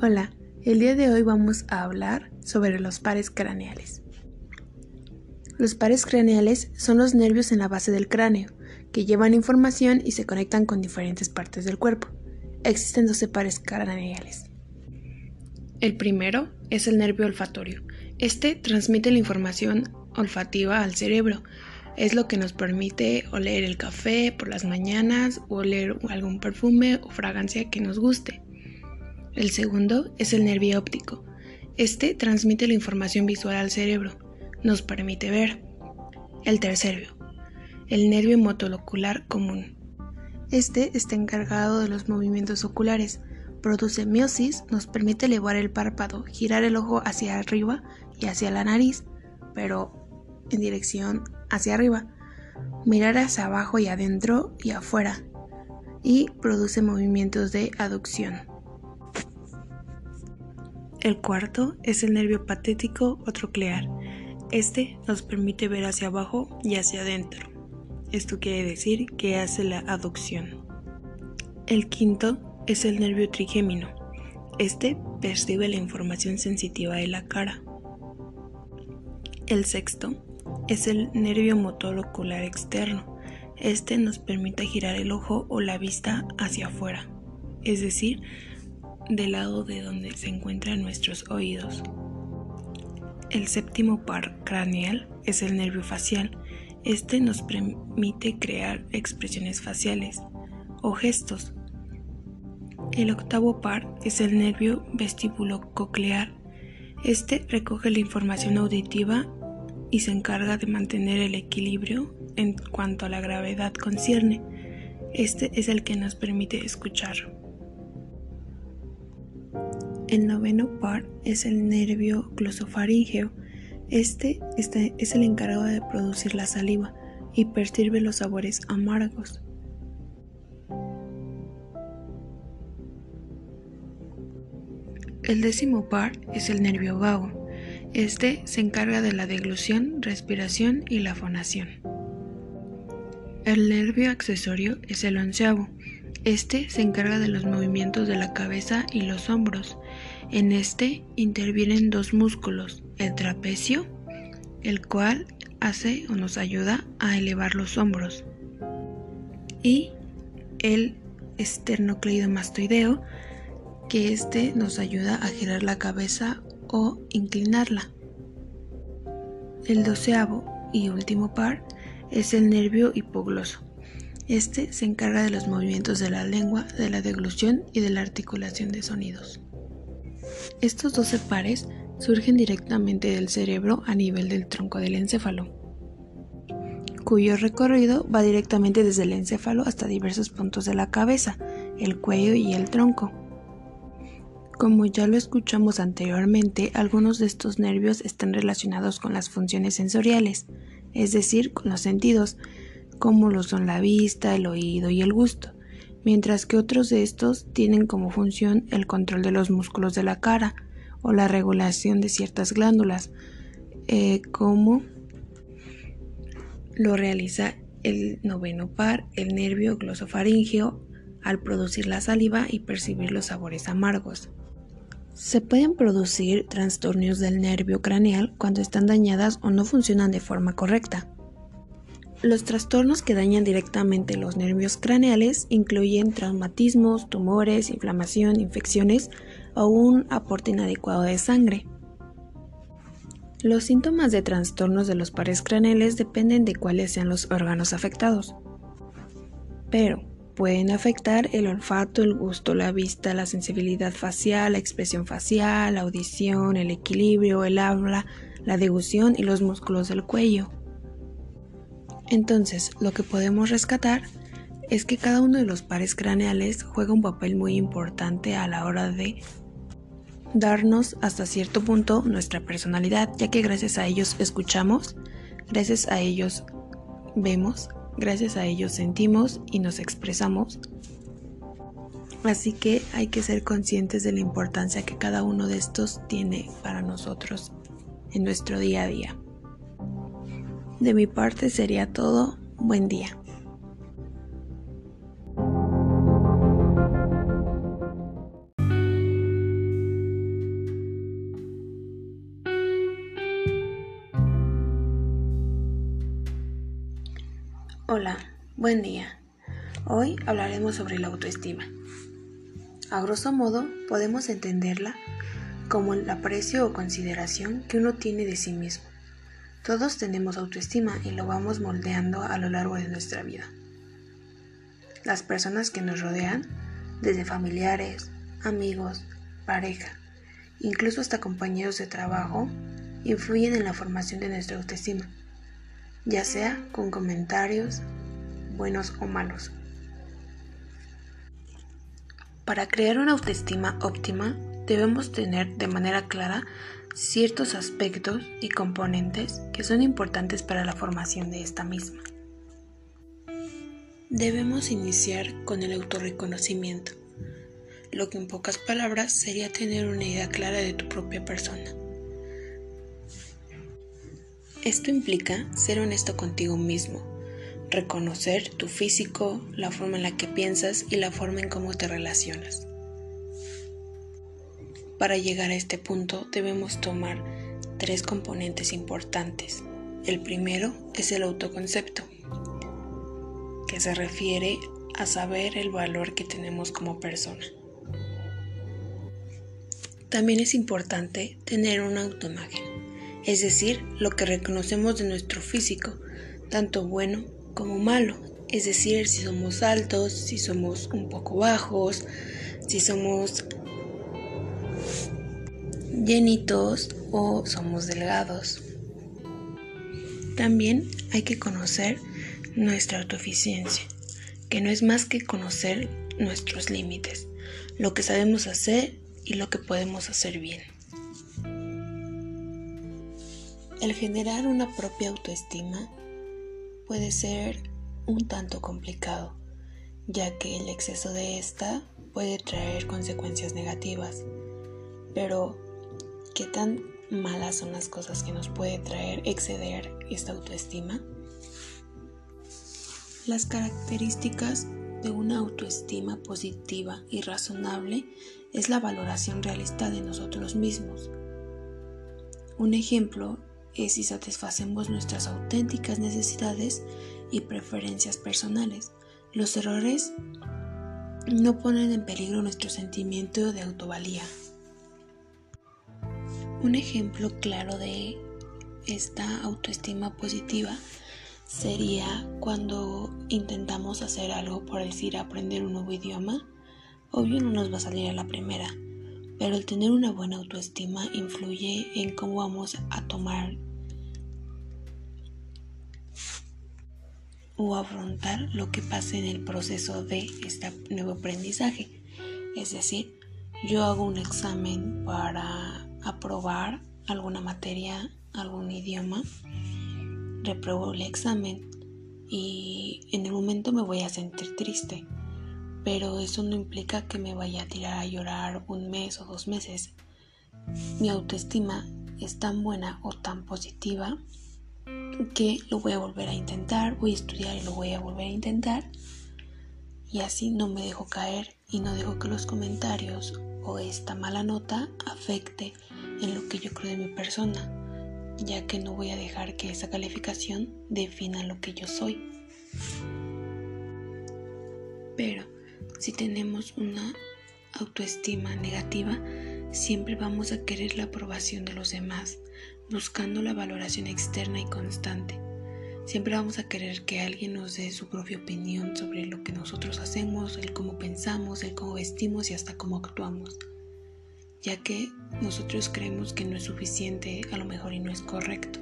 Hola, el día de hoy vamos a hablar sobre los pares craneales. Los pares craneales son los nervios en la base del cráneo, que llevan información y se conectan con diferentes partes del cuerpo. Existen 12 pares craneales. El primero es el nervio olfatorio. Este transmite la información olfativa al cerebro. Es lo que nos permite oler el café por las mañanas o oler algún perfume o fragancia que nos guste. El segundo es el nervio óptico. Este transmite la información visual al cerebro, nos permite ver. El tercero, el nervio motolocular común. Este está encargado de los movimientos oculares, produce miosis, nos permite elevar el párpado, girar el ojo hacia arriba y hacia la nariz, pero en dirección hacia arriba, mirar hacia abajo y adentro y afuera, y produce movimientos de aducción. El cuarto es el nervio patético o troclear. Este nos permite ver hacia abajo y hacia adentro. Esto quiere decir que hace la aducción. El quinto es el nervio trigémino. Este percibe la información sensitiva de la cara. El sexto es el nervio motor ocular externo. Este nos permite girar el ojo o la vista hacia afuera, es decir, del lado de donde se encuentran nuestros oídos. El séptimo par craneal es el nervio facial. Este nos permite crear expresiones faciales o gestos. El octavo par es el nervio vestíbulo coclear. Este recoge la información auditiva y se encarga de mantener el equilibrio en cuanto a la gravedad concierne. Este es el que nos permite escuchar. El noveno par es el nervio glosofaríngeo. Este, es el encargado de producir la saliva y percibe los sabores amargos. El décimo par es el nervio vago. Este se encarga de la deglución, respiración y la fonación. El nervio accesorio es el onceavo. Este se encarga de los movimientos de la cabeza y los hombros. En este intervienen dos músculos, el trapecio, el cual hace o nos ayuda a elevar los hombros, y el esternocleidomastoideo, que este nos ayuda a girar la cabeza o inclinarla. El doceavo y último par es el nervio hipogloso. Este se encarga de los movimientos de la lengua, de la deglución y de la articulación de sonidos. Estos 12 pares surgen directamente del cerebro a nivel del tronco del encéfalo, cuyo recorrido va directamente desde el encéfalo hasta diversos puntos de la cabeza, el cuello y el tronco. Como ya lo escuchamos anteriormente, algunos de estos nervios están relacionados con las funciones sensoriales, es decir, con los sentidos, como lo son la vista, el oído y el gusto, mientras que otros de estos tienen como función el control de los músculos de la cara o la regulación de ciertas glándulas, eh, como lo realiza el noveno par, el nervio glosofaríngeo, al producir la saliva y percibir los sabores amargos. Se pueden producir trastornos del nervio craneal cuando están dañadas o no funcionan de forma correcta. Los trastornos que dañan directamente los nervios craneales incluyen traumatismos, tumores, inflamación, infecciones o un aporte inadecuado de sangre. Los síntomas de trastornos de los pares craneales dependen de cuáles sean los órganos afectados, pero pueden afectar el olfato, el gusto, la vista, la sensibilidad facial, la expresión facial, la audición, el equilibrio, el habla, la degución y los músculos del cuello. Entonces, lo que podemos rescatar es que cada uno de los pares craneales juega un papel muy importante a la hora de darnos hasta cierto punto nuestra personalidad, ya que gracias a ellos escuchamos, gracias a ellos vemos, gracias a ellos sentimos y nos expresamos. Así que hay que ser conscientes de la importancia que cada uno de estos tiene para nosotros en nuestro día a día. De mi parte sería todo. Buen día. Hola, buen día. Hoy hablaremos sobre la autoestima. A grosso modo, podemos entenderla como el aprecio o consideración que uno tiene de sí mismo todos tenemos autoestima y lo vamos moldeando a lo largo de nuestra vida. Las personas que nos rodean, desde familiares, amigos, pareja, incluso hasta compañeros de trabajo, influyen en la formación de nuestra autoestima ya sea con comentarios buenos o malos. Para crear una autoestima óptima, debemos tener de manera clara ciertos aspectos y componentes que son importantes para la formación de esta misma. Debemos iniciar con el autorreconocimiento, lo que en pocas palabras sería tener una idea clara de tu propia persona. Esto implica ser honesto contigo mismo, reconocer tu físico, la forma en la que piensas y la forma en cómo te relacionas. Para llegar a este punto debemos tomar tres componentes importantes. El primero es el autoconcepto, que se refiere a saber el valor que tenemos como persona. También es importante tener una autoimagen es decir, lo que reconocemos de nuestro físico, tanto bueno como malo, es decir, si somos altos, si somos un poco bajos, si somos llenitos o somos delgados. También hay que conocer nuestra autoeficiencia, que no es más que conocer nuestros límites, lo que sabemos hacer y lo que podemos hacer bien. El generar una propia autoestima puede ser un tanto complicado, ya que el exceso de esta puede traer consecuencias negativas. Pero, ¿qué tan malas son las cosas que nos puede traer exceder esta autoestima? Las características de una autoestima positiva y razonable es la valoración realista de nosotros mismos. Un ejemplo es si satisfacemos nuestras auténticas necesidades y preferencias personales. Los errores no ponen en peligro nuestro sentimiento de autovalía. Un ejemplo claro de esta autoestima positiva sería cuando intentamos hacer algo por decir aprender un nuevo idioma. Obvio no nos va a salir a la primera, pero el tener una buena autoestima influye en cómo vamos a tomar o afrontar lo que pase en el proceso de este nuevo aprendizaje. Es decir, yo hago un examen para aprobar alguna materia, algún idioma, repruebo el examen y en el momento me voy a sentir triste, pero eso no implica que me vaya a tirar a llorar un mes o dos meses. Mi autoestima es tan buena o tan positiva que lo voy a volver a intentar, voy a estudiar y lo voy a volver a intentar. Y así no me dejo caer y no dejo que los comentarios o esta mala nota afecte en lo que yo creo de mi persona, ya que no voy a dejar que esa calificación defina lo que yo soy. Pero si tenemos una autoestima negativa, siempre vamos a querer la aprobación de los demás, buscando la valoración externa y constante. Siempre vamos a querer que alguien nos dé su propia opinión sobre lo que nosotros hacemos, el cómo pensamos, el cómo vestimos y hasta cómo actuamos, ya que nosotros creemos que no es suficiente a lo mejor y no es correcto.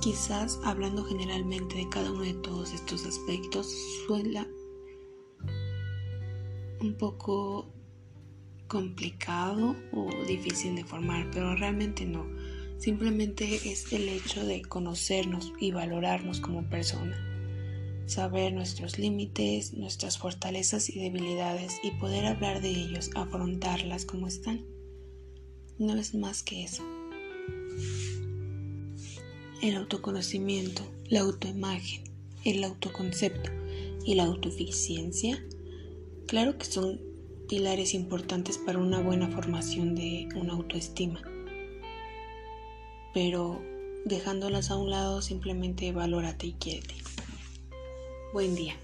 Quizás hablando generalmente de cada uno de todos estos aspectos suena un poco complicado o difícil de formar, pero realmente no. Simplemente es el hecho de conocernos y valorarnos como persona, saber nuestros límites, nuestras fortalezas y debilidades y poder hablar de ellos, afrontarlas como están. No es más que eso. El autoconocimiento, la autoimagen, el autoconcepto y la autoeficiencia, claro que son pilares importantes para una buena formación de una autoestima. Pero dejándolas a un lado simplemente valórate y quiérete. Buen día.